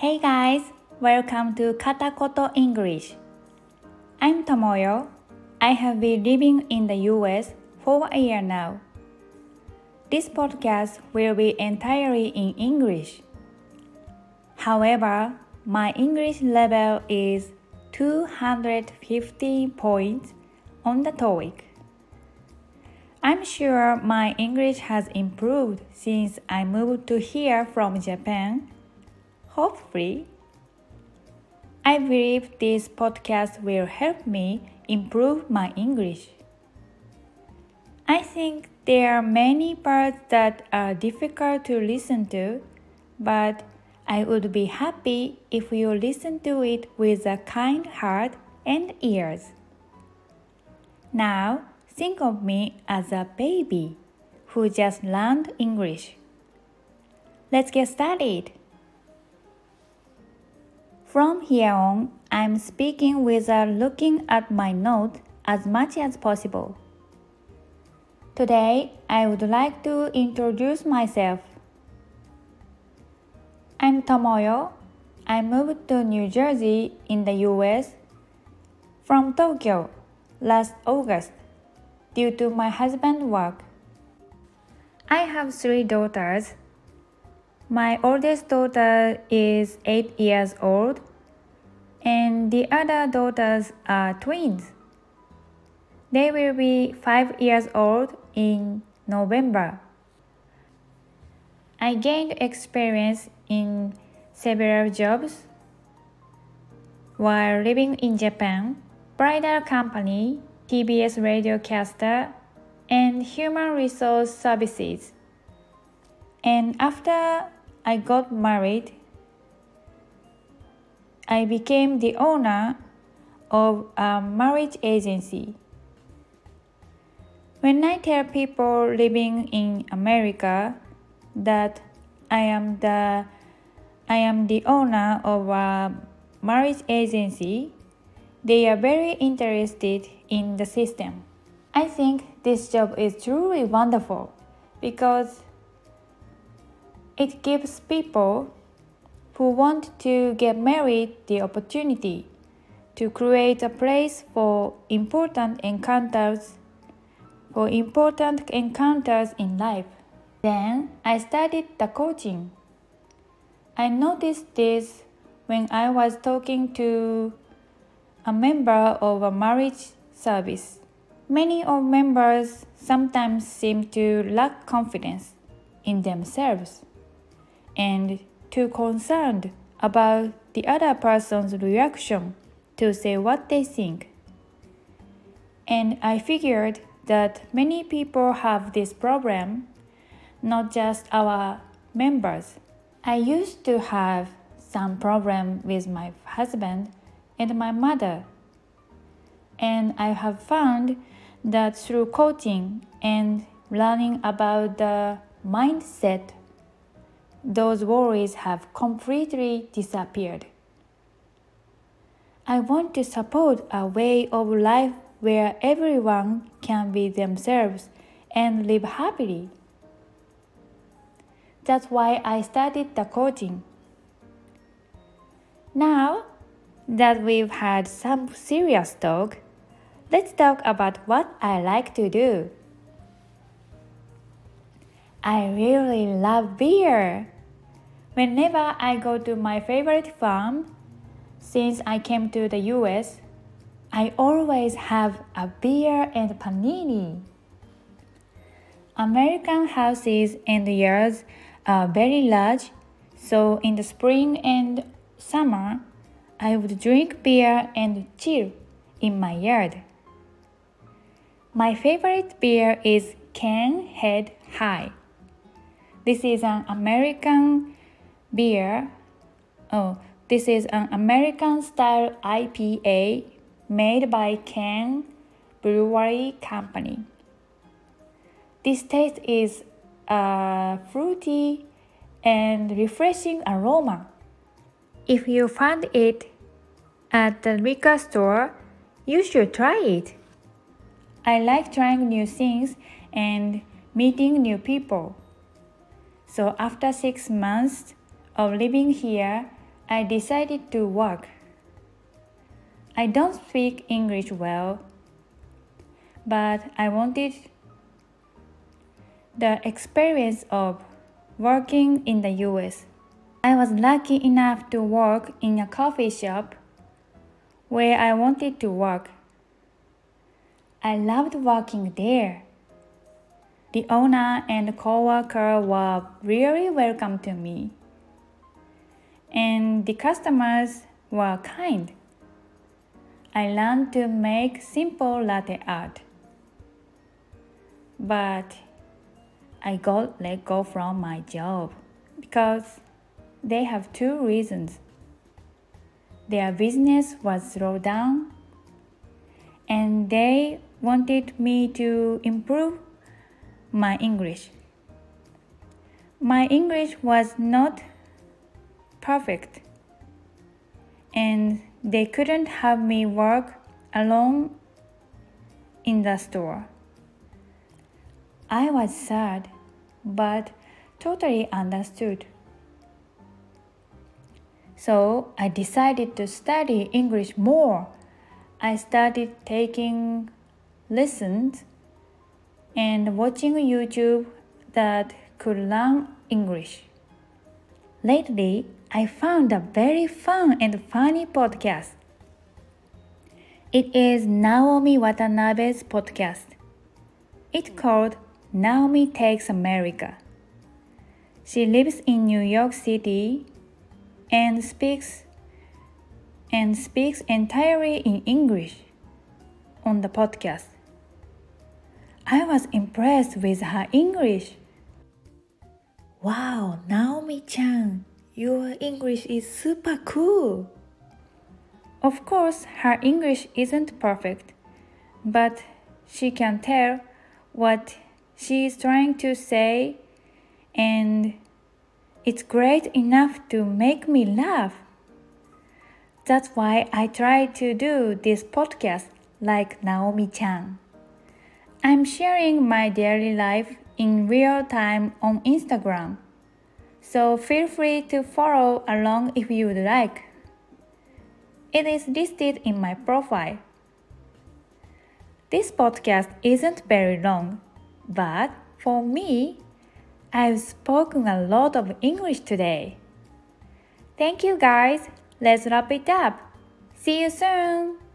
Hey guys, welcome to Katakoto English. I'm Tomoyo. I have been living in the US for a year now. This podcast will be entirely in English. However, my English level is 250 points on the TOEIC. I'm sure my English has improved since I moved to here from Japan. Hopefully, I believe this podcast will help me improve my English. I think there are many parts that are difficult to listen to, but I would be happy if you listen to it with a kind heart and ears. Now, think of me as a baby who just learned English. Let's get started. From here on, I'm speaking without looking at my notes as much as possible. Today, I would like to introduce myself. I'm Tomoyo. I moved to New Jersey in the US from Tokyo last August due to my husband's work. I have three daughters. My oldest daughter is 8 years old, and the other daughters are twins. They will be 5 years old in November. I gained experience in several jobs while living in Japan, bridal company, TBS radiocaster, and human resource services. And after I got married, I became the owner of a marriage agency. When I tell people living in America that I am the I am the owner of a marriage agency, they are very interested in the system. I think this job is truly wonderful because it gives people who want to get married the opportunity to create a place for important encounters for important encounters in life. Then I started the coaching. I noticed this when I was talking to a member of a marriage service. Many of members sometimes seem to lack confidence in themselves and too concerned about the other person's reaction to say what they think. And I figured that many people have this problem, not just our members. I used to have some problem with my husband and my mother. And I have found that through coaching and learning about the mindset, those worries have completely disappeared. I want to support a way of life where everyone can be themselves and live happily. That's why I started the coaching. Now that we've had some serious talk, let's talk about what I like to do. I really love beer. Whenever I go to my favorite farm, since I came to the US, I always have a beer and panini. American houses and yards are very large, so in the spring and summer, I would drink beer and chill in my yard. My favorite beer is Kane Head High. This is an American beer. Oh, this is an American style IPA made by Kane Brewery Company. This taste is a fruity and refreshing aroma. If you find it at the liquor store, you should try it. I like trying new things and meeting new people. So after six months of living here, I decided to work. I don't speak English well, but I wanted the experience of working in the US. I was lucky enough to work in a coffee shop where I wanted to work. I loved working there. The owner and coworker were really welcome to me. And the customers were kind. I learned to make simple latte art. But I got let go from my job because they have two reasons. Their business was slowed down and they wanted me to improve my English. My English was not perfect and they couldn't have me work alone in the store. I was sad, but totally understood. So I decided to study English more. I started taking lessons and watching YouTube that could learn English. Lately, I found a very fun and funny podcast. It is Naomi Watanabe's podcast. It's called Naomi Takes America. She lives in New York City and speaks and speaks entirely in English on the podcast. I was impressed with her English. Wow, Naomi chan, your English is super cool. Of course, her English isn't perfect, but she can tell what she is trying to say, and it's great enough to make me laugh. That's why I try to do this podcast like Naomi Chan. I'm sharing my daily life in real time on Instagram, so feel free to follow along if you'd like. It is listed in my profile. This podcast isn't very long but for me, I've spoken a lot of English today. Thank you guys. Let's wrap it up. See you soon.